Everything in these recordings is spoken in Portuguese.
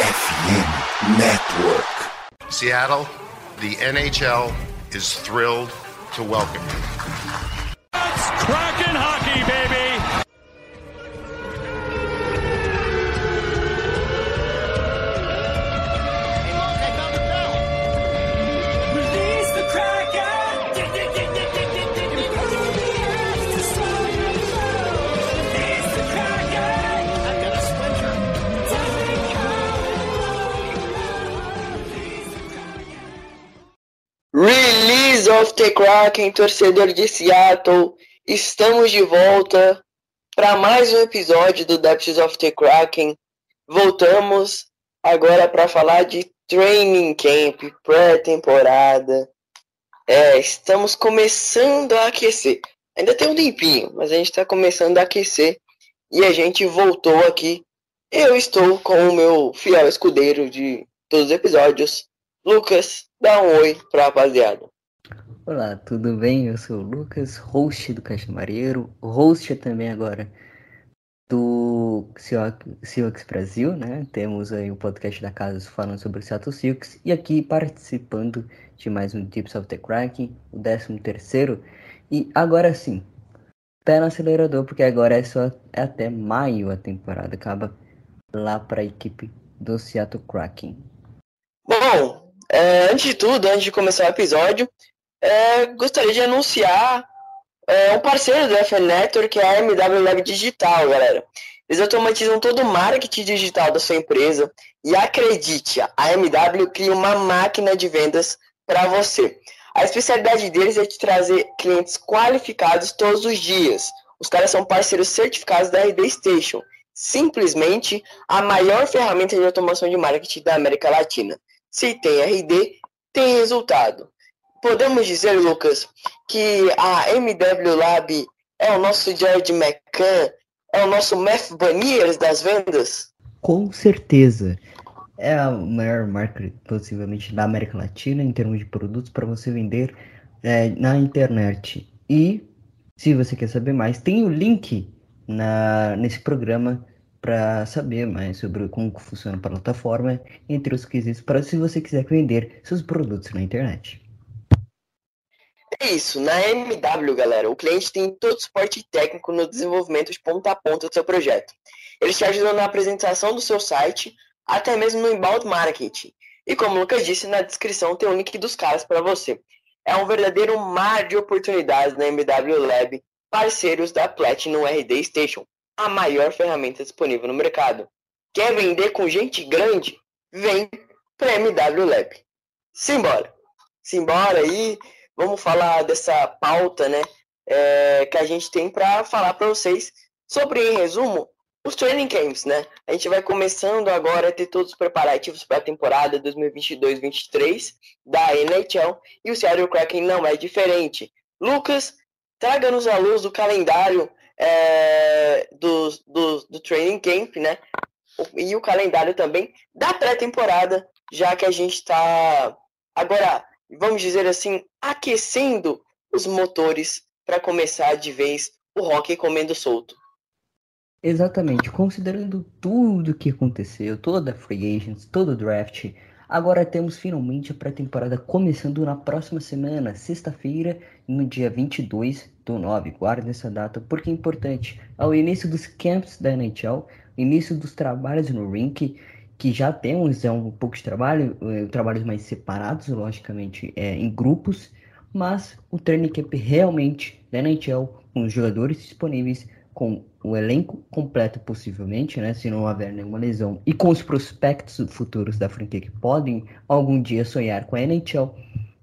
FM Network. Seattle, the NHL is thrilled to welcome you. It's Kraken of the Kraken, torcedor de Seattle. Estamos de volta para mais um episódio do Depths of the Kraken. Voltamos agora para falar de training camp, pré-temporada. É, estamos começando a aquecer. Ainda tem um tempinho, mas a gente está começando a aquecer e a gente voltou aqui. Eu estou com o meu fiel escudeiro de todos os episódios, Lucas. Dá um oi pra rapaziada. Olá, tudo bem? Eu sou o Lucas, host do Caixa Mareiro, host também agora do Silks Brasil, né? Temos aí o podcast da casa falando sobre o Seattle Silks e aqui participando de mais um Tips of the Kraken, o 13 terceiro. E agora sim, pé no acelerador, porque agora é só é até maio a temporada, acaba lá para a equipe do Seattle Kraken. Bom, é, antes de tudo, antes de começar o episódio, é, gostaria de anunciar é, um parceiro do FN Network, que é a MW Lab Digital, galera. Eles automatizam todo o marketing digital da sua empresa e acredite, a MW cria uma máquina de vendas para você. A especialidade deles é de trazer clientes qualificados todos os dias. Os caras são parceiros certificados da RD Station. Simplesmente a maior ferramenta de automação de marketing da América Latina. Se tem RD, tem resultado. Podemos dizer, Lucas, que a MW Lab é o nosso George McCann, é o nosso Math Baniers das vendas? Com certeza. É a maior marca, possivelmente, da América Latina em termos de produtos para você vender é, na internet. E, se você quer saber mais, tem o link na, nesse programa para saber mais sobre como funciona a plataforma, entre os quesitos, para se você quiser vender seus produtos na internet. É isso, na MW, galera, o cliente tem todo o suporte técnico no desenvolvimento de ponta a ponta do seu projeto. Eles te ajudam na apresentação do seu site, até mesmo no inbound marketing. E como o Lucas disse, na descrição tem o link dos caras para você. É um verdadeiro mar de oportunidades na MW Lab, parceiros da Platinum RD Station, a maior ferramenta disponível no mercado. Quer vender com gente grande? Vem para MW Lab. Simbora! Simbora aí! Vamos falar dessa pauta, né, é, que a gente tem para falar para vocês sobre, em resumo, os training camps, né? A gente vai começando agora a ter todos os preparativos para a temporada 2022-23 da NHL e o Seattle Kraken não é diferente. Lucas, traga-nos a luz do calendário é, do, do, do training camp, né? E o calendário também da pré-temporada, já que a gente está agora vamos dizer assim, aquecendo os motores para começar de vez o rock comendo solto. Exatamente, considerando tudo que aconteceu, toda a free agents, todo o draft, agora temos finalmente a pré-temporada começando na próxima semana, sexta-feira, no dia 22 do 9. Guarde essa data porque é importante. Ao início dos camps da NHL, início dos trabalhos no rink, que já temos é um pouco de trabalho, é, trabalhos mais separados, logicamente, é, em grupos, mas o training camp realmente da NHL, com os jogadores disponíveis, com o elenco completo possivelmente, né, se não houver nenhuma lesão, e com os prospectos futuros da franquia que podem algum dia sonhar com a NHL,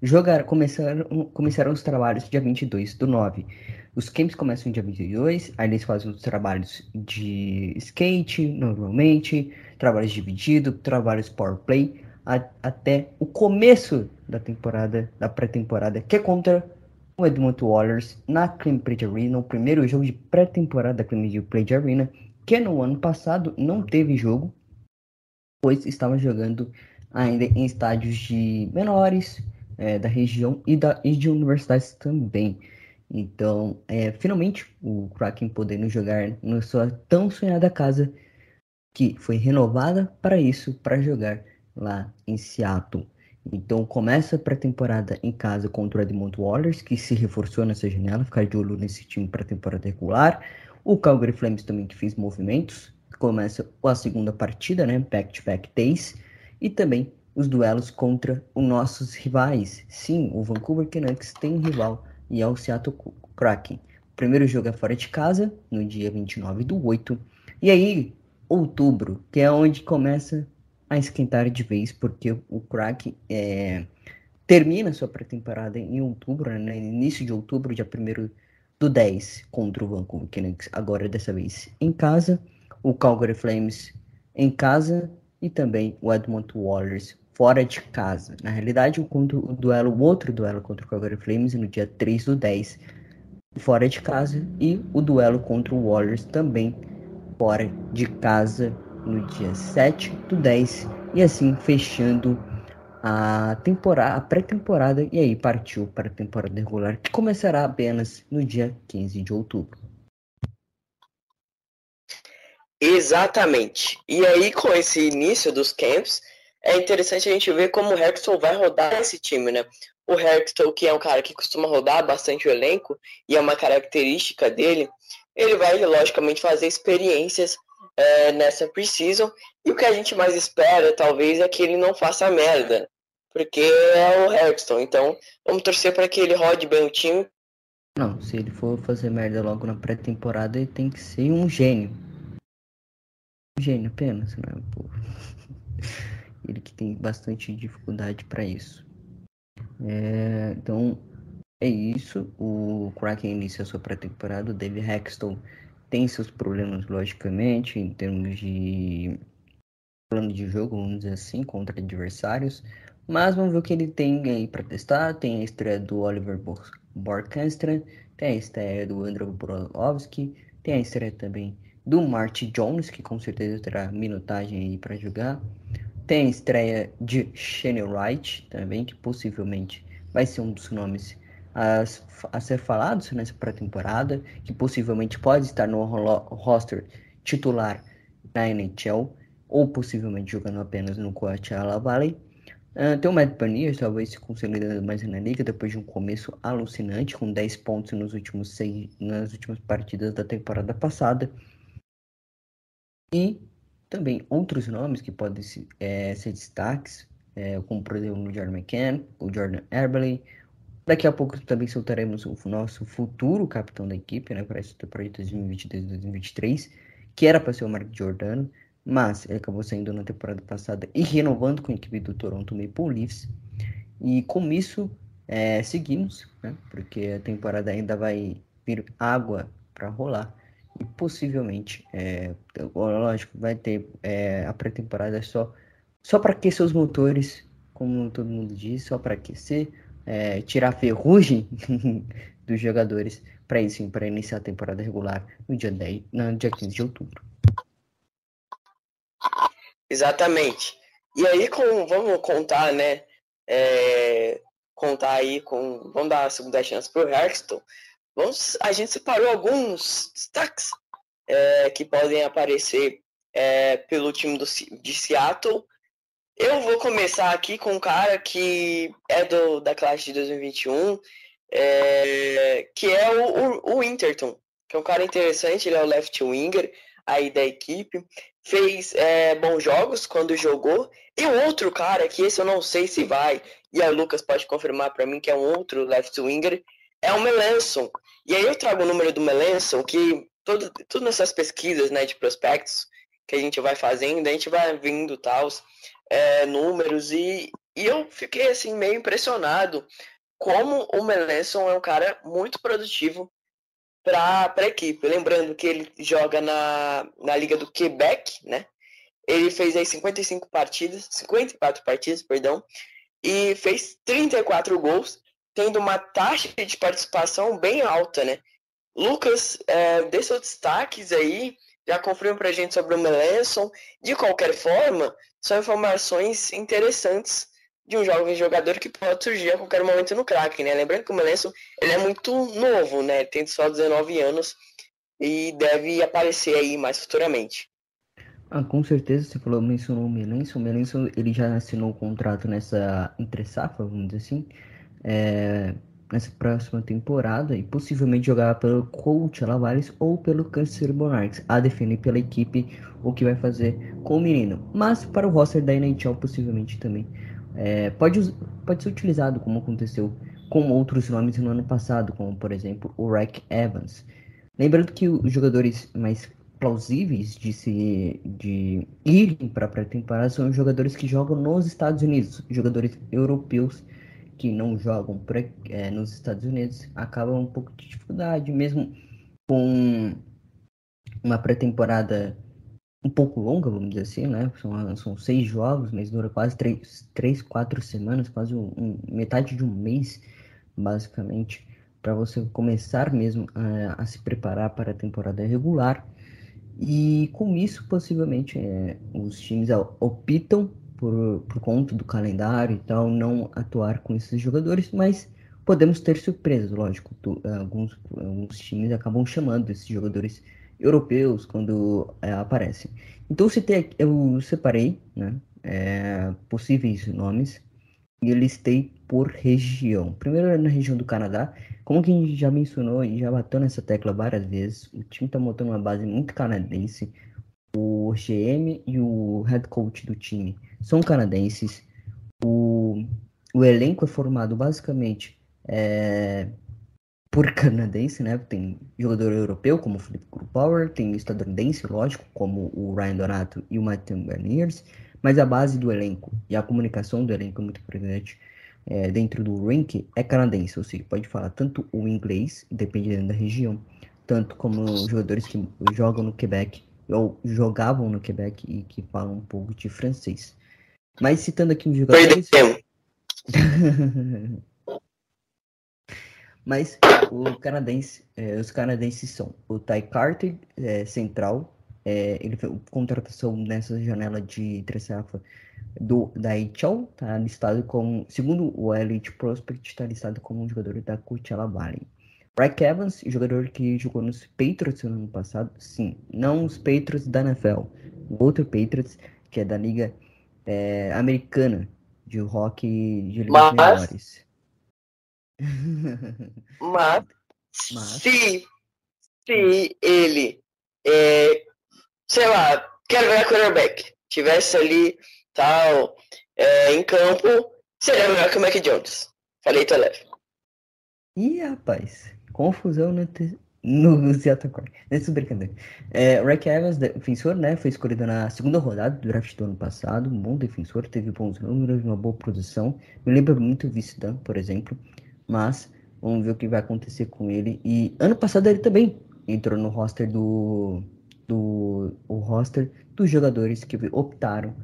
jogar, começaram, começaram os trabalhos dia 22 do 9. Os camps começam dia 22, aí eles fazem os trabalhos de skate, normalmente, trabalhos dividido, trabalhos power play, a, até o começo da temporada, da pré-temporada, que é contra o Edmonton Oilers na Clean Arena, o primeiro jogo de pré-temporada da Clean Arena, que no ano passado não teve jogo, pois estava jogando ainda em estádios de menores é, da região e, da, e de universidades também. Então, é, finalmente, o Kraken podendo jogar na sua tão sonhada casa que foi renovada para isso, para jogar lá em Seattle. Então começa a pré-temporada em casa contra o Edmonton Oilers, que se reforçou nessa janela, ficar de olho nesse time para temporada regular. O Calgary Flames também que fez movimentos, começa a segunda partida, né, back-to-back days, e também os duelos contra os nossos rivais. Sim, o Vancouver Canucks tem rival e é o Seattle Kraken. O primeiro jogo é fora de casa, no dia 29 do 8. E aí, outubro, que é onde começa a esquentar de vez, porque o Kraken é, termina sua pré-temporada em outubro, né, início de outubro, dia 1 do 10, contra o Vancouver Canucks, agora dessa vez em casa, o Calgary Flames em casa e também o Edmonton Oilers fora de casa. Na realidade, o, o duelo, o outro duelo contra o Calgary Flames no dia 3 do 10, fora de casa, e o duelo contra o Warriors também fora de casa no dia 7 do 10 e assim fechando a temporada, a pré-temporada e aí partiu para a temporada regular que começará apenas no dia 15 de outubro. Exatamente. E aí com esse início dos camps, é interessante a gente ver como o Hextall vai rodar esse time, né? O Hextall, que é um cara que costuma rodar bastante o elenco e é uma característica dele, ele vai logicamente fazer experiências é, nessa preseason. E o que a gente mais espera, talvez, é que ele não faça merda. Porque é o Hexton. Então, vamos torcer para que ele rode bem o time. Não, se ele for fazer merda logo na pré-temporada, ele tem que ser um gênio. Um gênio apenas, né? Pô. ele que tem bastante dificuldade para isso. É, então, é isso. O Kraken inicia sua pré-temporada. O Dave Hexton tem seus problemas, logicamente, em termos de plano de jogo, vamos dizer assim, contra adversários. Mas vamos ver o que ele tem aí para testar. Tem a estreia do Oliver Borkenstra, tem a estreia do André Brolovski, tem a estreia também do Marty Jones, que com certeza terá minutagem aí para jogar. Tem a estreia de Shane Wright também, que possivelmente vai ser um dos nomes a, a ser falados nessa pré-temporada, que possivelmente pode estar no roster titular da NHL, ou possivelmente jogando apenas no Coachella Valley. Uh, tem o Matt Panier, talvez se consolidando mais na liga, depois de um começo alucinante, com 10 pontos nos últimos seis, nas últimas partidas da temporada passada. E também outros nomes que podem é, ser destaques, é, como por exemplo o Jordan McCann, o Jordan Eberle, Daqui a pouco também soltaremos o nosso futuro capitão da equipe, né, para esse projeto 2022-2023, que era para ser o Mark Giordano, mas ele acabou saindo na temporada passada e renovando com a equipe do Toronto Maple Leafs. E com isso, é, seguimos, né, porque a temporada ainda vai vir água para rolar. E possivelmente, é, lógico, vai ter é, a pré-temporada só, só para aquecer os motores, como todo mundo diz, só para aquecer é, tirar a ferrugem dos jogadores para isso, para iniciar a temporada regular no dia 10, no dia 15 de outubro. Exatamente. E aí com, vamos contar, né? É, contar aí com. Vamos dar a segunda chance para o Hearthstone. Vamos, a gente separou alguns destaques é, que podem aparecer é, pelo time do, de Seattle eu vou começar aqui com um cara que é do, da classe de 2021, é, que é o, o, o que é um cara interessante, ele é o left winger aí da equipe, fez é, bons jogos quando jogou, e o outro cara, que esse eu não sei se vai, e a Lucas pode confirmar para mim que é um outro left winger, é o Melanson. E aí eu trago o número do Melanson, que todo, tudo nessas pesquisas né, de prospectos que a gente vai fazendo, a gente vai vindo tal, é, números e, e eu fiquei assim meio impressionado como o Melanson é um cara muito produtivo para a equipe. Lembrando que ele joga na, na Liga do Quebec, né? Ele fez aí 55 partidas, 54 partidas, perdão, e fez 34 gols, tendo uma taxa de participação bem alta, né? Lucas, é, dê seus destaques aí, já confirma pra gente sobre o Melanson. De qualquer forma, são informações interessantes de um jovem jogador que pode surgir a qualquer momento no Kraken, né? Lembrando que o Melenso, ele é muito novo, né? Tem só 19 anos e deve aparecer aí mais futuramente. Ah, com certeza, você falou, mencionou o Melenson. O Melenson, ele já assinou o contrato nessa entre safra, vamos dizer assim, é, nessa próxima temporada e possivelmente jogar pelo Coach Lavares ou pelo Kansas Monarchs, a definir pela equipe o que vai fazer com o menino. Mas para o roster da NHL, possivelmente também. É, pode, pode ser utilizado, como aconteceu com outros nomes no ano passado, como por exemplo o Rack Evans. Lembrando que os jogadores mais plausíveis de se de irem para a pré-temporada são jogadores que jogam nos Estados Unidos, jogadores europeus que não jogam pré, é, nos Estados Unidos acabam um pouco de dificuldade, mesmo com uma pré-temporada um pouco longa, vamos dizer assim, né? São, são seis jogos, mas dura quase três, três quatro semanas, quase um, metade de um mês, basicamente, para você começar mesmo a, a, se preparar para a temporada regular. E com isso, possivelmente, é, os times optam por, por conta do calendário e tal, não atuar com esses jogadores, mas podemos ter surpresas, lógico. Tu, alguns, alguns times acabam chamando esses jogadores europeus quando é, aparecem. Então citei, eu separei né, é, possíveis nomes e listei por região. Primeiro na região do Canadá, como que a gente já mencionou e já bateu nessa tecla várias vezes, o time está montando uma base muito canadense. O GM e o head coach do time são canadenses. O, o elenco é formado basicamente é, por canadense, né? Tem jogador europeu, como o Felipe Power, tem estadunidense, lógico, como o Ryan Donato e o Matthew Berniers, mas a base do elenco e a comunicação do elenco é muito importante é, dentro do ranking é canadense, ou seja, pode falar tanto o inglês, dependendo da região, tanto como os jogadores que jogam no Quebec ou jogavam no Quebec e que falam um pouco de francês. Mas citando aqui os jogadores. Mas o canadense, é, os canadenses são o Ty Carter, é, central. É, ele fez contratação nessa janela de Tressafa do da HL, tá listado como, segundo o Elite Prospect, está listado como um jogador da Coachella Valley. Rack Evans, jogador que jogou nos Patriots no ano passado, sim, não os Patriots da NFL, o outro Patriots, que é da Liga é, Americana de Rock de ligas Mas... menores. Mas, Mas- se, se ele, é, sei lá, quero ver quarterback, tivesse ali, tal, é, em campo, seria melhor que o Mac Jones. Falei, tô leve. Ih, rapaz, confusão no, no Seattle Corn. Nesse brincadeira. É, Rack Evans, defensor, né? Foi escolhido na segunda rodada do draft do ano passado. Um bom defensor, teve bons números, uma boa produção. Me lembra muito o Vice Dan, por exemplo. Mas vamos ver o que vai acontecer com ele. E ano passado ele também entrou no roster do. do o roster dos jogadores que optaram,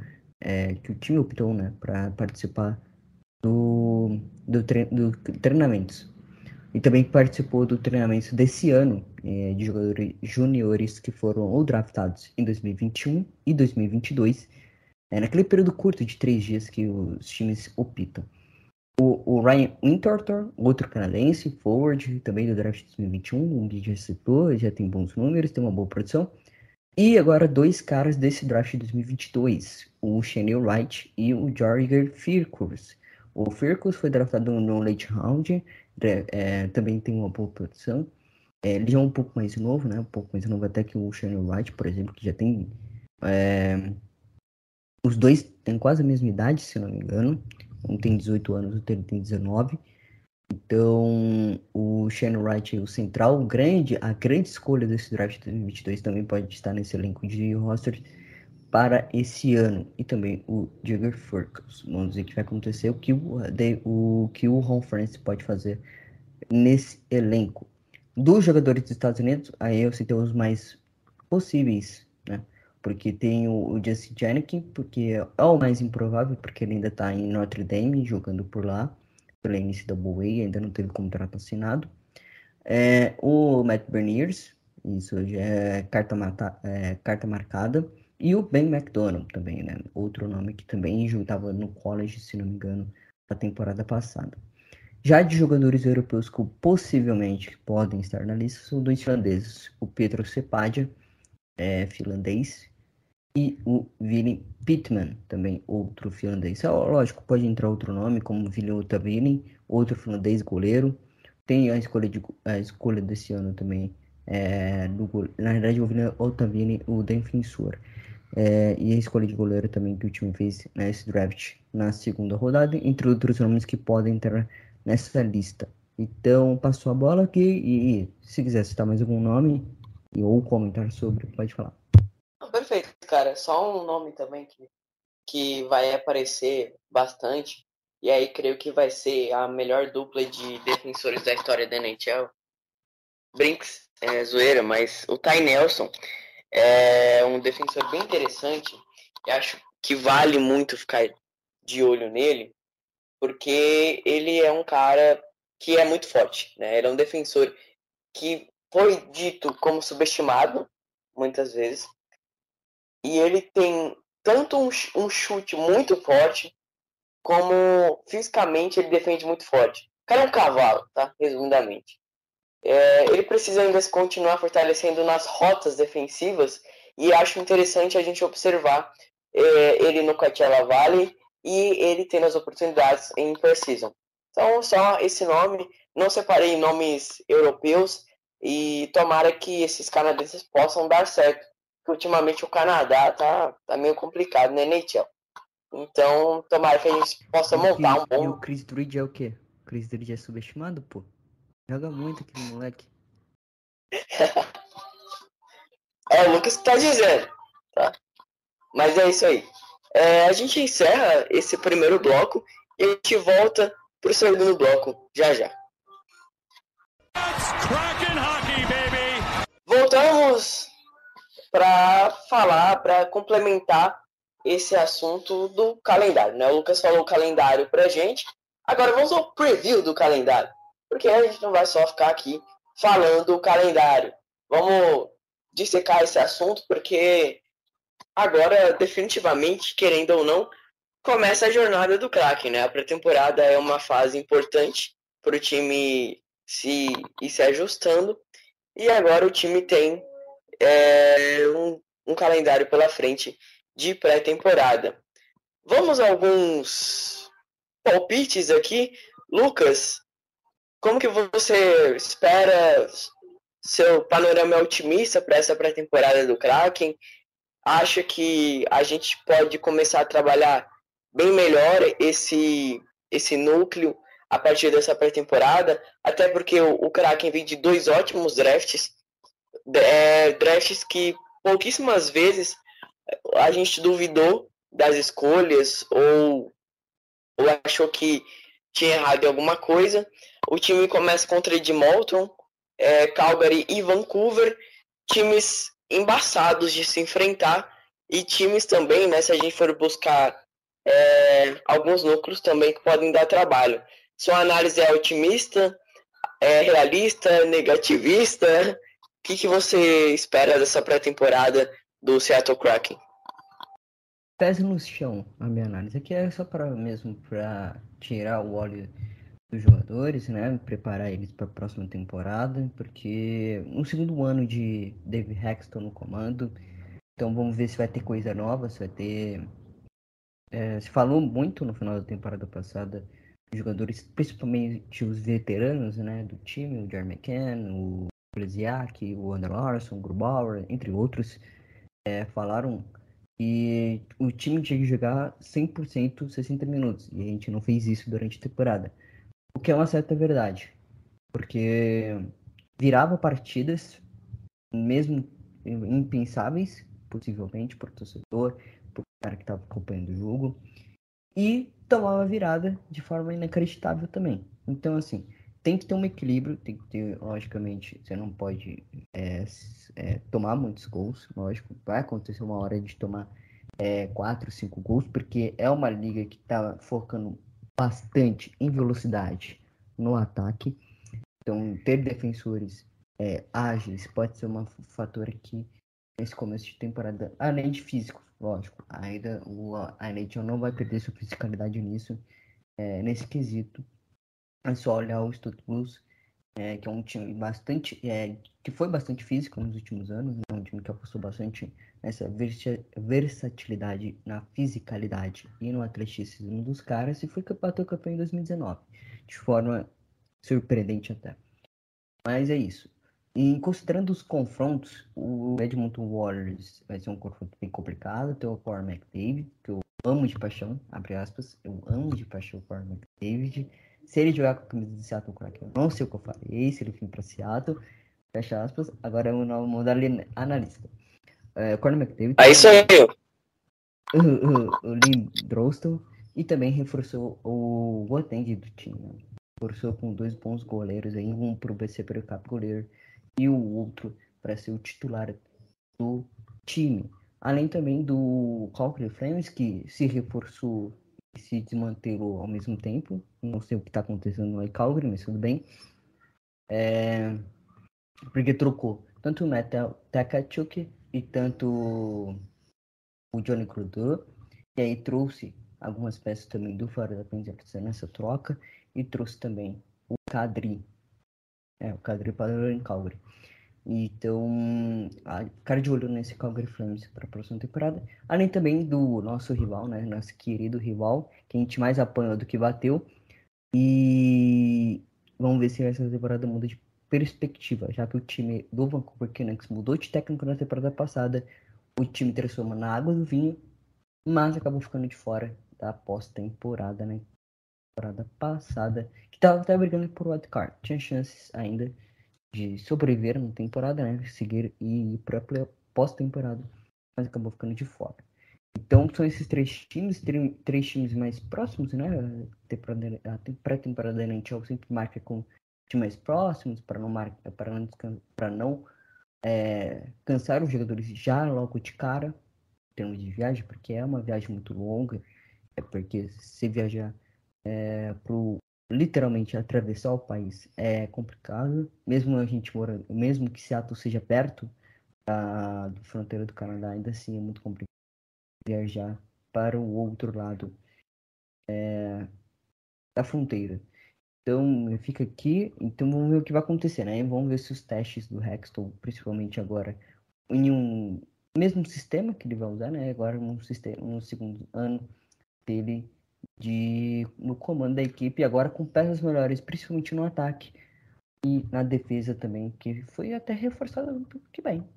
é, que o time optou, né, para participar do, do, tre do treinamentos. E também participou do treinamento desse ano eh, de jogadores juniores que foram ou draftados em 2021 e 2022, eh, naquele período curto de três dias que os times optam. O, o Ryan Winterthur, outro canadense, forward, também do draft de 2021, um que já já tem bons números, tem uma boa produção. E agora dois caras desse draft de 2022, o Chanel Wright e o Jorger Firkus. O Firkus foi draftado no late round, é, é, também tem uma boa produção. É, ele já é um pouco mais novo, né? Um pouco mais novo até que o Shane Wright, por exemplo, que já tem. é, os dois têm quase a mesma idade, se não me engano. Um tem 18 anos, o outro tem 19. Então, o Shane Wright, o central, grande, a grande escolha desse draft de 2022 também pode estar nesse elenco de roster para esse ano. E também o Jagger Furcus. Vamos o que vai acontecer, o que o, de- o, que o Ron Francis pode fazer nesse elenco. Dos jogadores dos Estados Unidos, aí eu citei os mais possíveis, né? Porque tem o, o Justin Janik, porque é o mais improvável, porque ele ainda está em Notre Dame, jogando por lá, pela NCAA, ainda não teve contrato assinado. É, o Matt Berniers, isso já é carta, mata, é, carta marcada. E o Ben McDonald também, né? Outro nome que também estava no college, se não me engano, na temporada passada. Já de jogadores europeus que possivelmente podem estar na lista são dois finlandeses. O Pedro Sepadia, é finlandês, e o Willy Pittman, também outro finlandês. É, lógico, pode entrar outro nome, como Willy Otavini, outro finlandês goleiro. Tem a escolha, de, a escolha desse ano também, é, do, na verdade, o Willy Otavini, o defensor. É, e a escolha de goleiro também que o time fez nesse draft na segunda rodada, entre outros nomes que podem entrar nessa lista. Então, passou a bola aqui e, e se quiser citar mais algum nome ou comentar sobre, pode falar. Perfeito, cara. Só um nome também que, que vai aparecer bastante. E aí creio que vai ser a melhor dupla de defensores da história da NHL. Brinks, é zoeira, mas o Ty Nelson é um defensor bem interessante. E acho que vale muito ficar de olho nele, porque ele é um cara que é muito forte. Né? Ele é um defensor que foi dito como subestimado muitas vezes. E ele tem tanto um, um chute muito forte, como fisicamente ele defende muito forte. O cara é um cavalo, tá? Resumidamente. É, ele precisa ainda continuar fortalecendo nas rotas defensivas e acho interessante a gente observar é, ele no Coachella Valley e ele tendo as oportunidades em Precision. Então, só esse nome, não separei nomes europeus e tomara que esses canadenses possam dar certo, porque ultimamente o Canadá tá, tá meio complicado né, NHL. Então, tomara que a gente possa montar um bom. E o Chris Druid é o quê? O Chris Druid é subestimado, pô? Joga muito aquele moleque. é o Lucas que tá dizendo, tá? Mas é isso aí. É, a gente encerra esse primeiro bloco e a gente volta pro segundo bloco já já. Voltamos para falar, para complementar esse assunto do calendário, né? O Lucas falou o calendário pra gente. Agora vamos ao preview do calendário porque a gente não vai só ficar aqui falando o calendário. Vamos dissecar esse assunto, porque agora, definitivamente, querendo ou não, começa a jornada do craque, né? A pré-temporada é uma fase importante para o time se ir se ajustando. E agora o time tem é, um, um calendário pela frente de pré-temporada. Vamos a alguns palpites aqui. Lucas, como que você espera? Seu panorama otimista para essa pré-temporada do Kraken? Acha que a gente pode começar a trabalhar bem melhor esse, esse núcleo a partir dessa pré-temporada? Até porque o, o Kraken vem de dois ótimos drafts, é, drafts que pouquíssimas vezes a gente duvidou das escolhas ou, ou achou que tinha errado em alguma coisa. O time começa contra Edmonton, é, Calgary e Vancouver, times embaçados de se enfrentar e times também, né, se a gente for buscar é, alguns núcleos também que podem dar trabalho. Sua análise é otimista, é realista, negativista? O que, que você espera dessa pré-temporada do Seattle Kraken? Pés no chão, a minha análise. Aqui é só para mesmo para tirar o óleo dos jogadores, né? Preparar eles para a próxima temporada, porque no segundo ano de Dave Hexton no comando, então vamos ver se vai ter coisa nova, se vai ter. É, se falou muito no final da temporada passada, jogadores, principalmente os veteranos, né, do time, o Jeremy McCann, o Blesiak, o Andrew Larson, o Grubauer, entre outros, é, falaram que o time tinha que jogar 100% 60 minutos, e a gente não fez isso durante a temporada. O que é uma certa verdade. Porque virava partidas, mesmo impensáveis, possivelmente, por torcedor, por cara que estava acompanhando o jogo, e tomava virada de forma inacreditável também. Então, assim, tem que ter um equilíbrio, tem que ter, logicamente, você não pode é, é, tomar muitos gols, lógico, vai acontecer uma hora de tomar é, 4, 5 gols, porque é uma liga que está focando bastante em velocidade no ataque. Então, ter defensores é, ágeis pode ser um fator aqui nesse começo de temporada, além de físicos, lógico. Ainda o, a NHL não vai perder sua fisicalidade nisso, é, nesse quesito. É só olhar o Stutt é, que é um time bastante, é, que foi bastante físico nos últimos anos, né? um time que apostou bastante nessa versatilidade, na fisicalidade e no atleticismo dos caras e foi bateu campeão em 2019, de forma surpreendente até. Mas é isso. E considerando os confrontos, o Edmonton Warriors vai ser um confronto bem complicado. Tem o Corey McDavid, que eu amo de paixão, abre aspas, eu amo de paixão o Corey McDavid. Se ele jogar com a camisa do Seattle Kraken, eu não sei o que eu farei, se ele vir para Seattle, fecha aspas. Agora é o novo modalidade analista. É, Corey McDavid. Aí sou eu. O, o, o Lee Drostel e também reforçou o goaltending do time. Né? Reforçou com dois bons goleiros aí, um para o BC Cap goleiro e o outro para ser o titular do time. Além também do Calgary Flames, que se reforçou se desmantelou ao mesmo tempo. Não sei o que está acontecendo no Calgary, mas tudo bem. É... Porque trocou tanto o Metal Takachuk e tanto o Johnny Crudor. E aí trouxe algumas peças também do Fora da Pensa nessa troca. E trouxe também o Kadri, é, o Calgary parou em Calgary. Então, cara de olho nesse Calgary Flames para a próxima temporada. Além também do nosso rival, né? Nosso querido rival, que a gente mais apanhou do que bateu. E vamos ver se essa temporada muda de perspectiva, já que o time do Vancouver Canucks mudou de técnico na temporada passada. O time transforma na água do vinho, mas acabou ficando de fora da pós-temporada, né? Temporada passada Tava até brigando por wildcard. Tinha chances ainda de sobreviver na temporada, né? Seguir e ir para pós-temporada. Mas acabou ficando de fora. Então são esses três times, três times mais próximos, né? A pré-temporada da NHL sempre marca com times mais próximos para não marcar, para não, para não é, cansar os jogadores já logo de cara, em termos de viagem, porque é uma viagem muito longa. É porque se viajar é, para o literalmente atravessar o país é complicado, mesmo a gente morando, mesmo que Seattle seja perto da, fronteira do Canadá, ainda assim é muito complicado viajar para o outro lado é, da fronteira. Então fica aqui, então vamos ver o que vai acontecer, né? Vamos ver se os testes do Hextall, principalmente agora, em um mesmo sistema que ele vai usar, né? Agora no sistema, no segundo ano dele de no comando da equipe, agora com peças melhores, principalmente no ataque e na defesa também, que foi até reforçada que bem.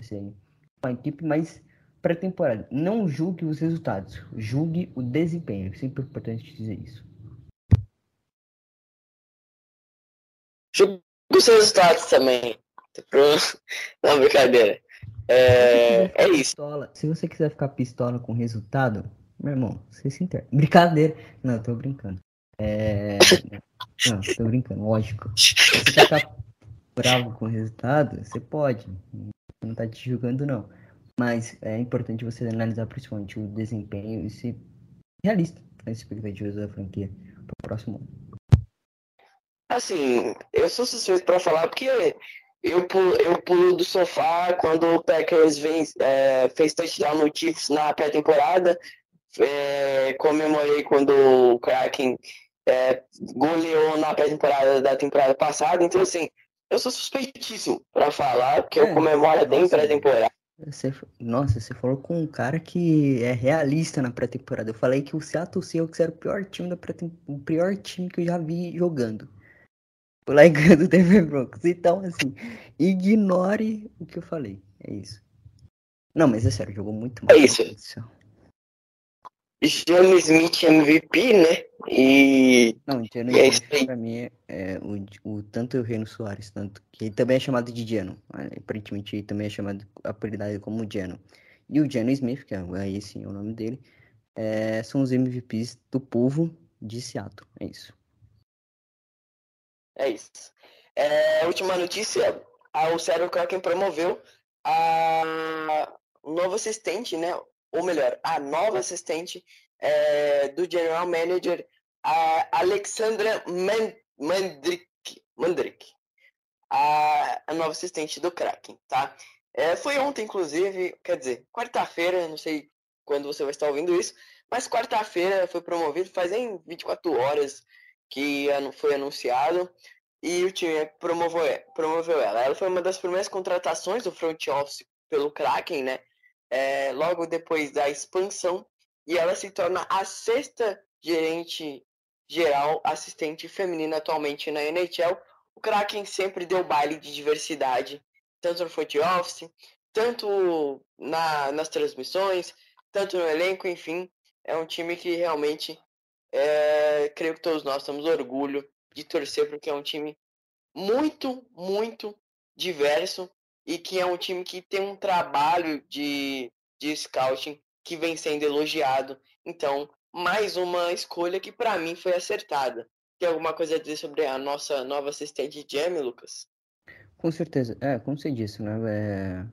Assim, uma equipe mais pré-temporada. Não julgue os resultados, julgue o desempenho. É sempre importante dizer isso. Julgue os resultados também. Não, brincadeira. É, é isso. Pistola, se você quiser ficar pistola com resultado, meu irmão, você se inter... Brincadeira. Não, tô brincando. É... Não, tô brincando, lógico. Se você tá bravo com o resultado, você pode. Não tá te julgando, não. Mas é importante você analisar principalmente o desempenho e ser realista nas expectativas da franquia pro próximo ano. Assim, eu sou suspeito para falar porque eu pulo, eu pulo do sofá quando o Packers vem, é, fez touchdown no Chiefs na pré-temporada é, comemorei quando o Kraken é, goleou na pré-temporada da temporada passada. Então, assim, eu sou suspeitíssimo para falar, porque é, eu comemoro bem pré-temporada. Você, nossa, você falou com um cara que é realista na pré-temporada. Eu falei que o Seattle Seahawks era o pior time da o pior time que eu já vi jogando. O lá do Denver Broncos. Então, assim, ignore o que eu falei. É isso. Não, mas é sério, jogou muito mal. É isso. Johnny Smith MVP, né? E. Não, Johnny é Smith pra mim é, é o, o, tanto o Reino Soares, tanto que ele também é chamado de. Né? Aparentemente ele também é chamado apelidado como Geno. E o Geno Smith, que é aí sim é o nome dele, é, são os MVPs do povo de Seattle. É isso. É isso. É, última notícia: o Seattle Kraken promoveu a o novo assistente, né? Ou melhor, a nova assistente é, do General Manager, a Alexandra Mandrik, Mandrik a, a nova assistente do Kraken, tá? É, foi ontem, inclusive, quer dizer, quarta-feira, não sei quando você vai estar ouvindo isso, mas quarta-feira foi promovido, faz em 24 horas que foi anunciado. e o time promoveu, promoveu ela. Ela foi uma das primeiras contratações do front office pelo Kraken, né? É, logo depois da expansão, e ela se torna a sexta gerente geral assistente feminina atualmente na NHL. O Kraken sempre deu baile de diversidade, tanto no front office, tanto na, nas transmissões, tanto no elenco, enfim. É um time que realmente é, creio que todos nós temos orgulho de torcer, porque é um time muito, muito diverso e que é um time que tem um trabalho de, de scouting que vem sendo elogiado. Então, mais uma escolha que para mim foi acertada. Tem alguma coisa a dizer sobre a nossa nova assistente Jamie, Lucas? Com certeza. É, como você disse, né? É...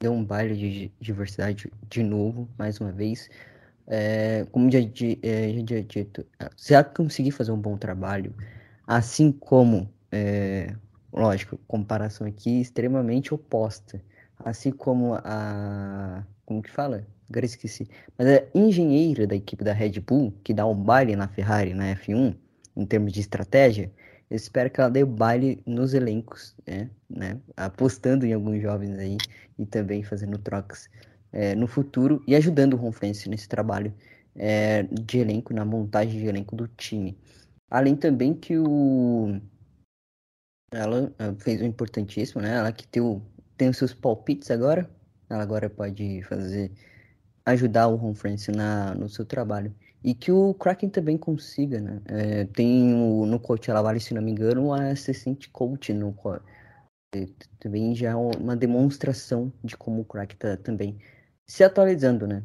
Deu um baile de diversidade de novo, mais uma vez. É, como já, é, já dito, se ela conseguir fazer um bom trabalho, assim como, é, lógico, comparação aqui extremamente oposta, assim como a, como que fala? Agora esqueci. Mas a engenheira da equipe da Red Bull, que dá um baile na Ferrari, na F1, em termos de estratégia, eu espero que ela dê baile nos elencos, né? né? Apostando em alguns jovens aí e também fazendo trocas é, no futuro e ajudando o Ron Francis nesse trabalho é, de elenco, na montagem de elenco do time. Além também que o ela fez um importantíssimo, né? Ela que tem, o, tem os seus palpites agora, ela agora pode fazer ajudar o Ron Francis na, no seu trabalho. E que o Kraken também consiga, né? É, tem o, no coach Vale, se não me engano, um assistente coach no também já é uma demonstração de como o Kraken está também se atualizando, né?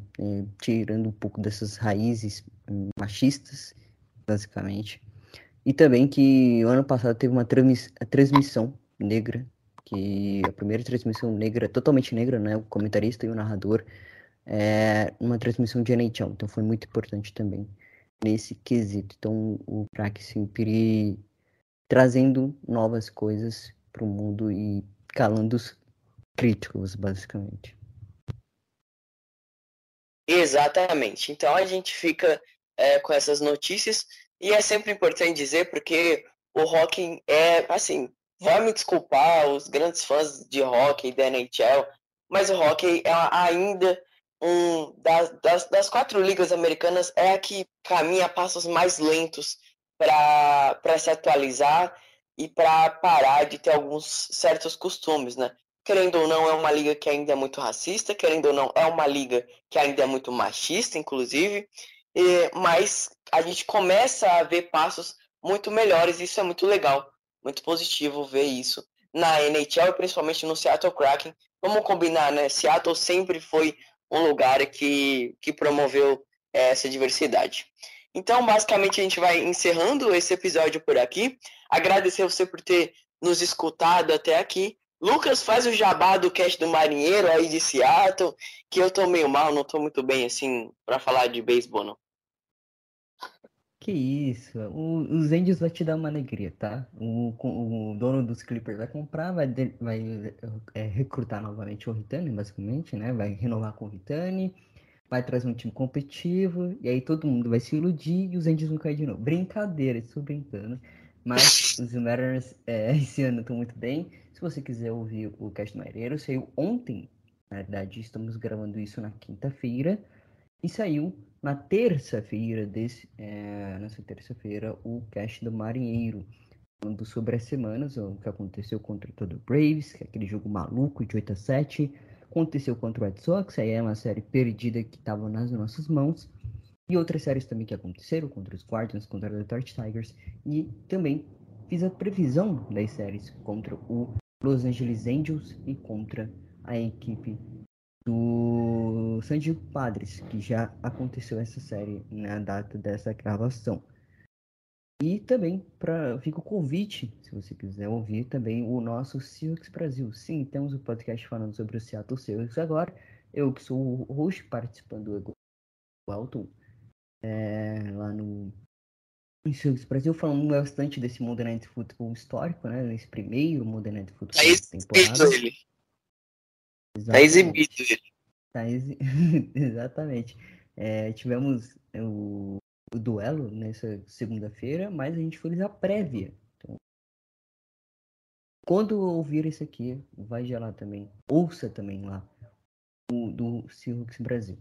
Tirando um pouco dessas raízes machistas, basicamente. E também que o ano passado teve uma transmiss transmissão negra, que a primeira transmissão negra, totalmente negra, né? O comentarista e o narrador é, uma transmissão de NHL. Então foi muito importante também nesse quesito. Então o crack sempre trazendo novas coisas para o mundo e calando os críticos, basicamente. Exatamente. Então a gente fica é, com essas notícias e é sempre importante dizer porque o hockey é assim. Vai me desculpar os grandes fãs de hockey da NHL, mas o hockey é ainda um, das, das, das, quatro ligas americanas é a que caminha passos mais lentos para se atualizar e para parar de ter alguns certos costumes, né? Querendo ou não, é uma liga que ainda é muito racista, querendo ou não, é uma liga que ainda é muito machista, inclusive, e, mas a gente começa a ver passos muito melhores, e isso é muito legal, muito positivo ver isso na NHL, principalmente no Seattle Kraken. Vamos combinar, né? Seattle sempre foi um lugar que, que promoveu é, essa diversidade. Então, basicamente, a gente vai encerrando esse episódio por aqui. Agradecer você por ter nos escutado até aqui. Lucas, faz o jabá do cast do Marinheiro aí de Seattle, que eu tô meio mal, não tô muito bem, assim, para falar de beisebol, não. Que isso, o, os Angels vai te dar uma alegria, tá? O, o dono dos Clippers vai comprar, vai, vai é, recrutar novamente o Ritani, basicamente, né? Vai renovar com o Ritani, vai trazer um time competitivo, e aí todo mundo vai se iludir e os Angels vão cair de novo. Brincadeira, estou brincando. Mas os Mariners é, esse ano estão muito bem. Se você quiser ouvir o Cast Marinheiro, saiu ontem. Na verdade, estamos gravando isso na quinta-feira. E saiu na terça-feira, desse, é, nessa terça-feira, o cast do Marinheiro, falando sobre as semanas, o que aconteceu contra todo o Braves, que é aquele jogo maluco de 8 a 7, aconteceu contra o Red Sox, aí é uma série perdida que estava nas nossas mãos, e outras séries também que aconteceram, contra os Guardians, contra o Detroit Tigers, e também fiz a previsão das séries contra o Los Angeles Angels e contra a equipe do San Diego Padres, que já aconteceu essa série na data dessa gravação. E também para fica o convite, se você quiser ouvir também o nosso Seahawks Brasil. Sim, temos um podcast falando sobre o Seattle Seahawks agora. Eu que sou o host participando do Elton é, lá no Seahawks Brasil, falando bastante desse Modern Night Football histórico, né? Nesse primeiro Modern Night Football é temporada. Ele. Tá exibido ele. Tá exi... Exatamente. É, tivemos o, o, duelo nessa segunda-feira, mas a gente fez a prévia. Então, quando ouvir isso aqui, vai gelar também. Ouça também lá o do Silux Brasil.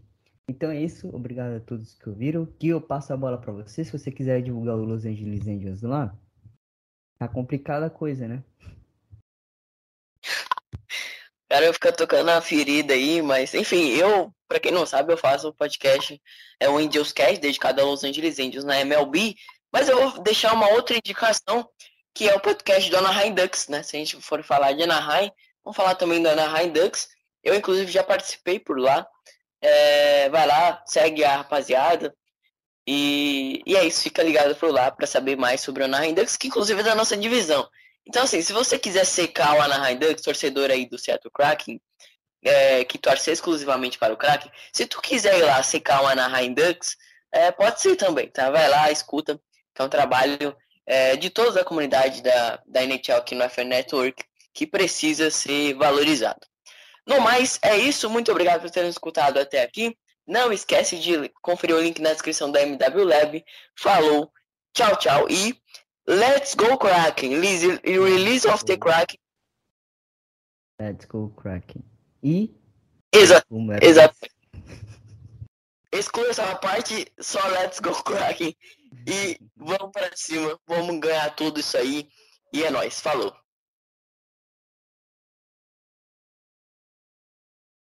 Então é isso, obrigado a todos que ouviram. Que eu passo a bola para você. Se você quiser divulgar o Los Angeles Angels lá, tá complicada a coisa, né? Cara, eu fico tocando a ferida aí, mas enfim, eu, para quem não sabe, eu faço o podcast, é o Angels Cast, dedicado a Los Angeles Angels na MLB, mas eu vou deixar uma outra indicação, que é o podcast do Anaheim Ducks, né? Se a gente for falar de Anaheim, vamos falar também do Anaheim Ducks. Eu, inclusive, já participei por lá. É, vai lá, segue a rapaziada. E, e é isso, fica ligado por lá para saber mais sobre o Anaheim Ducks, que inclusive é da nossa divisão. Então, assim, se você quiser secar o Anaheim Ducks, torcedor aí do Seattle Kraken, é, que torce exclusivamente para o Kraken, se tu quiser ir lá secar o Anaheim Ducks, é, pode ser também, tá? Vai lá, escuta, que é um trabalho é, de toda a comunidade da, da NHL aqui no FN Network que precisa ser valorizado. No mais, é isso. Muito obrigado por terem escutado até aqui. Não esquece de conferir o link na descrição da MW Lab. Falou, tchau, tchau e Let's go Kraken! Release, release of the Kraken. Let's go Kraken. E. Exato. Exato. Exclua essa parte, só Let's go Kraken. E vamos para cima, vamos ganhar tudo isso aí. E é nóis, falou.